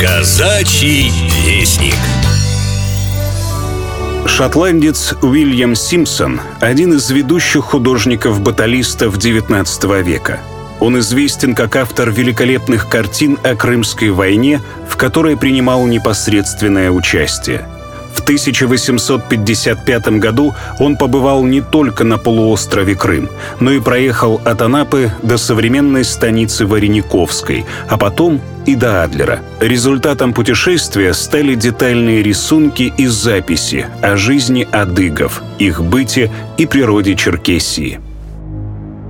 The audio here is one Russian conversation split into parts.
Казачий вестник. Шотландец Уильям Симпсон – один из ведущих художников-баталистов XIX века. Он известен как автор великолепных картин о Крымской войне, в которой принимал непосредственное участие – 1855 году он побывал не только на полуострове Крым, но и проехал от Анапы до современной станицы Варениковской, а потом и до Адлера. Результатом путешествия стали детальные рисунки и записи о жизни адыгов, их быте и природе Черкесии.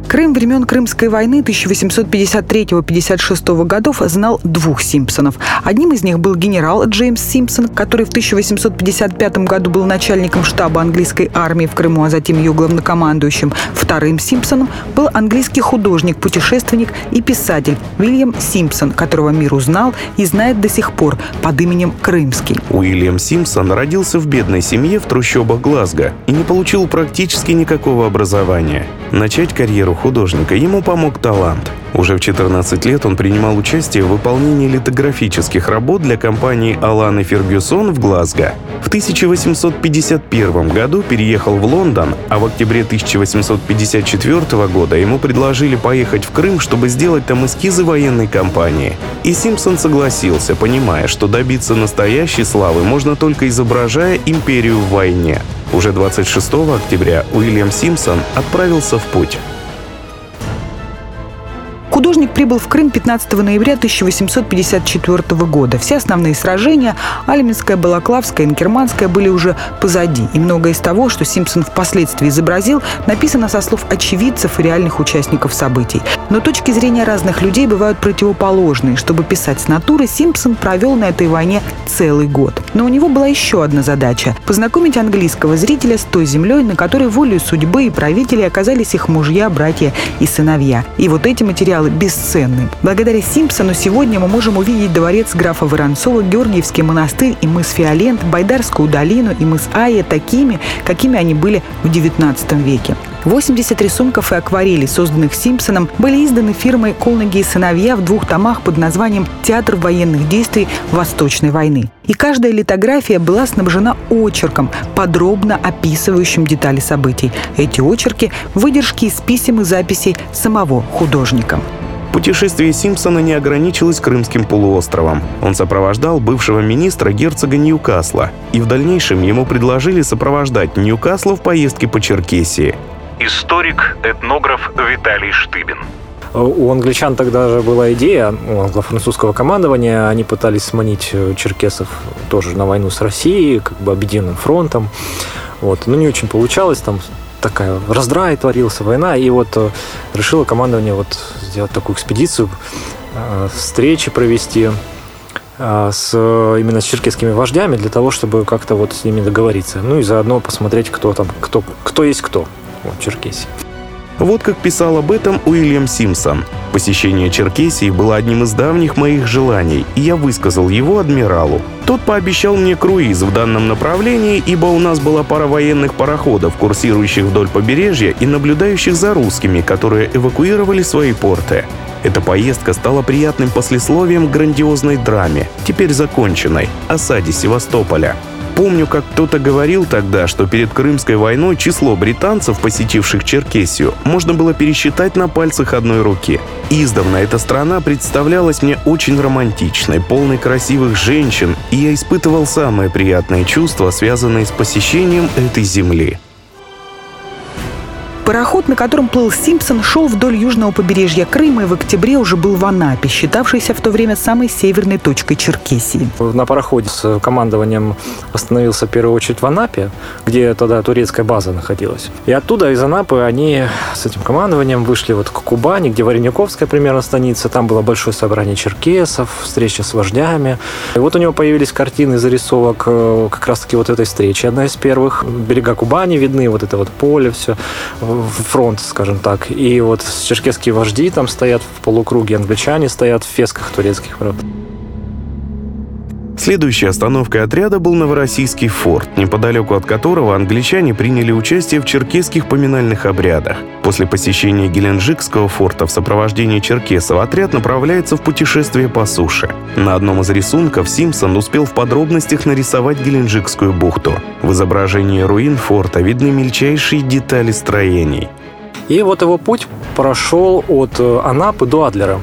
Крым времен Крымской войны 1853-56 годов знал двух Симпсонов. Одним из них был генерал Джеймс Симпсон, который в 1855 году был начальником штаба английской армии в Крыму, а затем ее главнокомандующим. Вторым Симпсоном был английский художник, путешественник и писатель Уильям Симпсон, которого мир узнал и знает до сих пор под именем Крымский. Уильям Симпсон родился в бедной семье в трущобах Глазго и не получил практически никакого образования. Начать карьеру художника ему помог талант. Уже в 14 лет он принимал участие в выполнении литографических работ для компании Алан и Фергюсон в Глазго. В 1851 году переехал в Лондон, а в октябре 1854 года ему предложили поехать в Крым, чтобы сделать там эскизы военной кампании. И Симпсон согласился, понимая, что добиться настоящей славы можно только изображая империю в войне. Уже 26 октября Уильям Симпсон отправился в путь. Художник прибыл в Крым 15 ноября 1854 года. Все основные сражения – Альминская, Балаклавская, Инкерманская – были уже позади. И многое из того, что Симпсон впоследствии изобразил, написано со слов очевидцев и реальных участников событий. Но точки зрения разных людей бывают противоположные. Чтобы писать с натуры, Симпсон провел на этой войне целый год. Но у него была еще одна задача – познакомить английского зрителя с той землей, на которой волею судьбы и правителей оказались их мужья, братья и сыновья. И вот эти материалы бесценным. Благодаря Симпсону сегодня мы можем увидеть дворец графа Воронцова, Георгиевский монастырь и мыс Фиолент, Байдарскую долину и мыс Айя такими, какими они были в XIX веке. 80 рисунков и акварелей, созданных Симпсоном, были изданы фирмой «Колнаги и сыновья» в двух томах под названием «Театр военных действий Восточной войны». И каждая литография была снабжена очерком, подробно описывающим детали событий. Эти очерки – выдержки из писем и записей самого художника. Путешествие Симпсона не ограничилось Крымским полуостровом. Он сопровождал бывшего министра герцога Ньюкасла, и в дальнейшем ему предложили сопровождать Ньюкасла в поездке по Черкесии. Историк-этнограф Виталий Штыбин. У англичан тогда же была идея, у англо-французского командования, они пытались сманить э, черкесов тоже на войну с Россией, как бы объединенным фронтом. Вот. Но не очень получалось, там такая раздрай творился, война, и вот э, решило командование вот сделать такую экспедицию, э, встречи провести э, с, именно с черкесскими вождями для того, чтобы как-то вот с ними договориться. Ну и заодно посмотреть, кто там, кто, кто есть кто в Черкесии. Вот как писал об этом Уильям Симпсон. Посещение Черкесии было одним из давних моих желаний, и я высказал его адмиралу. Тот пообещал мне круиз в данном направлении, ибо у нас была пара военных пароходов, курсирующих вдоль побережья и наблюдающих за русскими, которые эвакуировали свои порты. Эта поездка стала приятным послесловием грандиозной драме, теперь законченной, осаде Севастополя. Помню, как кто-то говорил тогда, что перед Крымской войной число британцев, посетивших Черкесию, можно было пересчитать на пальцах одной руки. Издавна эта страна представлялась мне очень романтичной, полной красивых женщин, и я испытывал самые приятные чувства, связанные с посещением этой земли. Пароход, на котором плыл Симпсон, шел вдоль южного побережья Крыма и в октябре уже был в Анапе, считавшейся в то время самой северной точкой Черкесии. На пароходе с командованием остановился в первую очередь в Анапе, где тогда турецкая база находилась. И оттуда, из Анапы, они с этим командованием вышли вот к Кубани, где Варениковская примерно станица. Там было большое собрание черкесов, встреча с вождями. И вот у него появились картины зарисовок э, как раз-таки вот этой встречи. Одна из первых. Берега Кубани видны, вот это вот поле, все фронт, скажем так. И вот черкесские вожди там стоят в полукруге, англичане стоят в фесках турецких, правда. Следующей остановкой отряда был Новороссийский форт, неподалеку от которого англичане приняли участие в черкесских поминальных обрядах. После посещения Геленджикского форта в сопровождении черкесов отряд направляется в путешествие по суше. На одном из рисунков Симпсон успел в подробностях нарисовать Геленджикскую бухту. В изображении руин форта видны мельчайшие детали строений. И вот его путь прошел от э, Анапы до Адлера.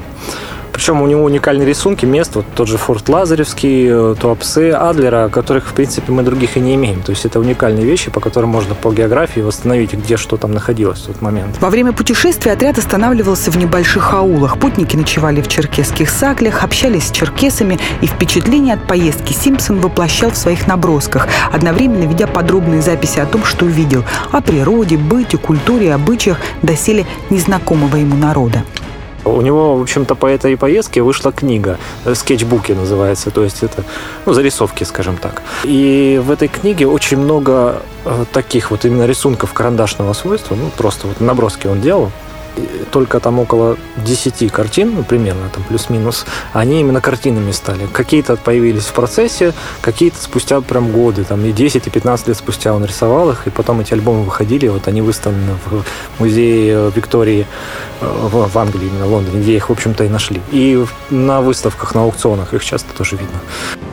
Причем у него уникальные рисунки мест, вот тот же Форт Лазаревский, э, Туапсе, Адлера, которых, в принципе, мы других и не имеем. То есть это уникальные вещи, по которым можно по географии восстановить, где что там находилось в тот момент. Во время путешествия отряд останавливался в небольших аулах. Путники ночевали в черкесских саклях, общались с черкесами, и впечатление от поездки Симпсон воплощал в своих набросках, одновременно ведя подробные записи о том, что увидел, о природе, быте, культуре обычаях доселе незнакомого ему народа. У него, в общем-то, по этой поездке вышла книга, э, скетчбуки называется, то есть это ну, зарисовки, скажем так. И в этой книге очень много э, таких вот именно рисунков карандашного свойства, ну, просто вот наброски он делал, только там около 10 картин, ну, примерно, там плюс-минус, они именно картинами стали. Какие-то появились в процессе, какие-то спустя прям годы, там и 10, и 15 лет спустя он рисовал их, и потом эти альбомы выходили, вот они выставлены в музее Виктории э, в Англии, именно в Лондоне, где их, в общем-то, и нашли. И на выставках, на аукционах их часто тоже видно.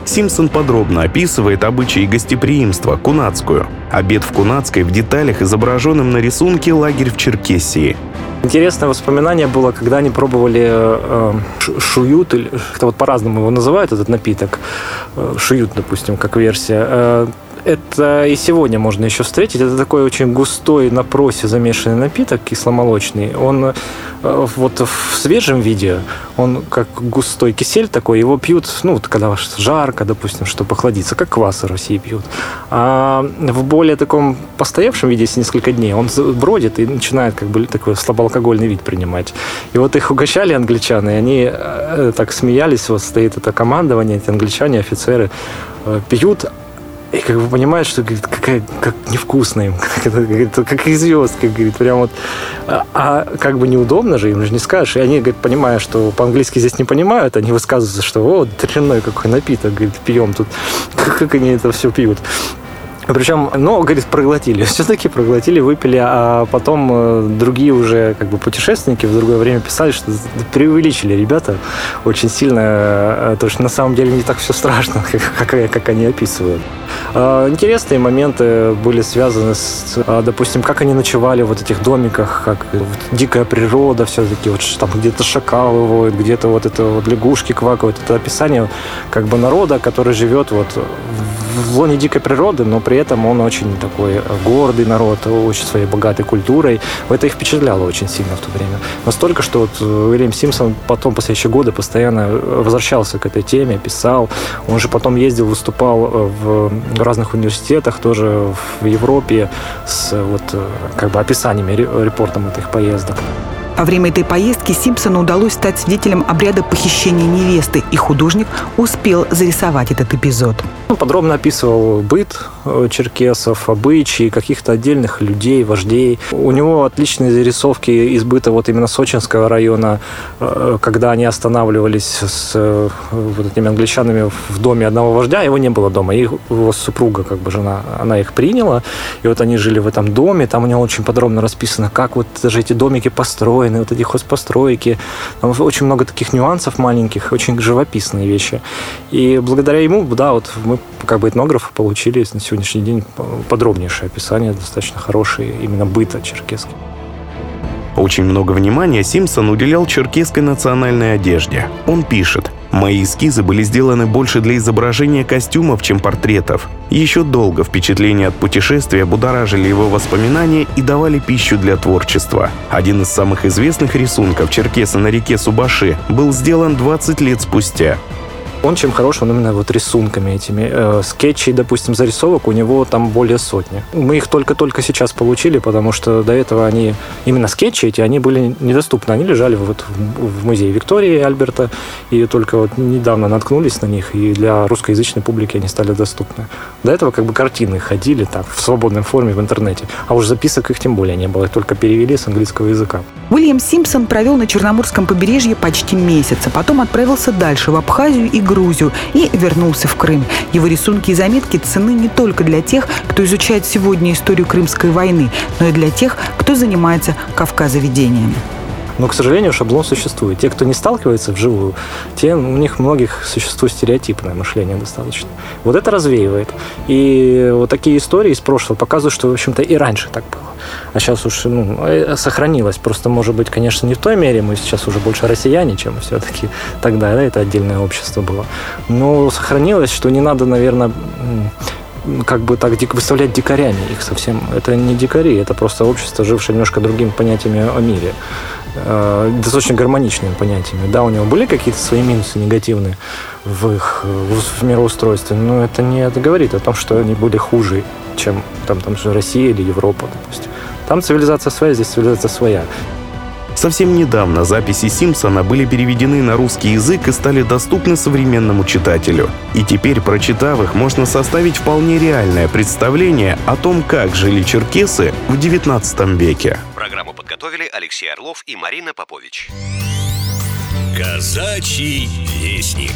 Симпсон подробно описывает обычаи гостеприимства, кунацкую. Обед в Кунацкой в деталях изображенным на рисунке лагерь в Черкесии. Интересное воспоминание было, когда они пробовали э, шуют, или как-то вот по-разному его называют, этот напиток. Э, шуют, допустим, как версия. Э, это и сегодня можно еще встретить. Это такой очень густой на просе замешанный напиток кисломолочный. Он э, вот в свежем виде, он как густой кисель такой, его пьют, ну, вот когда жарко, допустим, чтобы охладиться, как квас в России пьют. А в более таком постоявшем виде, если несколько дней, он бродит и начинает как бы такой слабоалкогольный вид принимать. И вот их угощали англичане, и они э, так смеялись, вот стоит это командование, эти англичане, офицеры, э, пьют, и как бы понимаешь, что говорит, какая как невкусная им, как, это, как говорит, прям вот. А, а как бы неудобно же, им же не скажешь. И они, говорит, понимая, что по-английски здесь не понимают, они высказываются, что о, дрянной какой напиток, говорит, пьем тут. Как они это все пьют. Причем, ну, говорит, проглотили. Все-таки проглотили, выпили, а потом э, другие уже как бы путешественники в другое время писали, что преувеличили ребята очень сильно, э, то что на самом деле не так все страшно, как, как, как они описывают. А, интересные моменты были связаны с, а, допустим, как они ночевали в вот этих домиках, как дикая природа все-таки, вот там где-то шакалы воют, где-то вот это вот лягушки квакают. Это описание как бы народа, который живет вот в лоне дикой природы, но при этом он очень такой гордый народ, очень своей богатой культурой. Это их впечатляло очень сильно в то время. Настолько, что вот Уильям Симпсон потом, последующие годы, постоянно возвращался к этой теме, писал. Он же потом ездил, выступал в разных университетах, тоже в Европе, с вот как бы описаниями, репортом этих поездок. Во время этой поездки Симпсону удалось стать свидетелем обряда похищения невесты, и художник успел зарисовать этот эпизод. Он подробно описывал быт э, черкесов, обычаи, каких-то отдельных людей, вождей. У него отличные зарисовки из быта вот именно Сочинского района, э, когда они останавливались с э, вот этими англичанами в доме одного вождя, его не было дома, и его супруга, как бы жена, она их приняла, и вот они жили в этом доме, там у него очень подробно расписано, как вот даже эти домики построены, построены, вот эти хозпостройки. Там очень много таких нюансов маленьких, очень живописные вещи. И благодаря ему, да, вот мы как бы этнографы получили на сегодняшний день подробнейшее описание, достаточно хорошее именно быта черкесского. Очень много внимания Симпсон уделял черкесской национальной одежде. Он пишет, «Мои эскизы были сделаны больше для изображения костюмов, чем портретов. Еще долго впечатления от путешествия будоражили его воспоминания и давали пищу для творчества. Один из самых известных рисунков черкеса на реке Субаши был сделан 20 лет спустя. Он чем хорош, он именно вот рисунками этими. Э, скетчей, допустим, зарисовок у него там более сотни. Мы их только-только сейчас получили, потому что до этого они, именно скетчи эти, они были недоступны. Они лежали вот в музее Виктории Альберта, и только вот недавно наткнулись на них, и для русскоязычной публики они стали доступны. До этого как бы картины ходили так, в свободной форме в интернете, а уж записок их тем более не было, их только перевели с английского языка. Уильям Симпсон провел на Черноморском побережье почти месяц, а потом отправился дальше, в Абхазию и Грузию Грузию и вернулся в Крым. Его рисунки и заметки цены не только для тех, кто изучает сегодня историю Крымской войны, но и для тех, кто занимается кавказоведением. Но, к сожалению, шаблон существует. Те, кто не сталкивается вживую, те, у них многих существует стереотипное мышление достаточно. Вот это развеивает. И вот такие истории из прошлого показывают, что, в общем-то, и раньше так было. А сейчас уж ну, э, сохранилось. Просто, может быть, конечно, не в той мере. Мы сейчас уже больше россияне, чем все-таки тогда. Да, это отдельное общество было. Но сохранилось, что не надо, наверное, как бы так выставлять дикарями их совсем. Это не дикари, это просто общество, жившее немножко другими понятиями о мире. Э, достаточно гармоничными понятиями. Да, у него были какие-то свои минусы негативные в их в мироустройстве, но это не это говорит о том, что они были хуже, чем там, там же Россия или Европа, допустим. Там цивилизация своя, здесь цивилизация своя. Совсем недавно записи Симпсона были переведены на русский язык и стали доступны современному читателю. И теперь, прочитав их, можно составить вполне реальное представление о том, как жили черкесы в XIX веке. Программу подготовили Алексей Орлов и Марина Попович. Казачий вестник.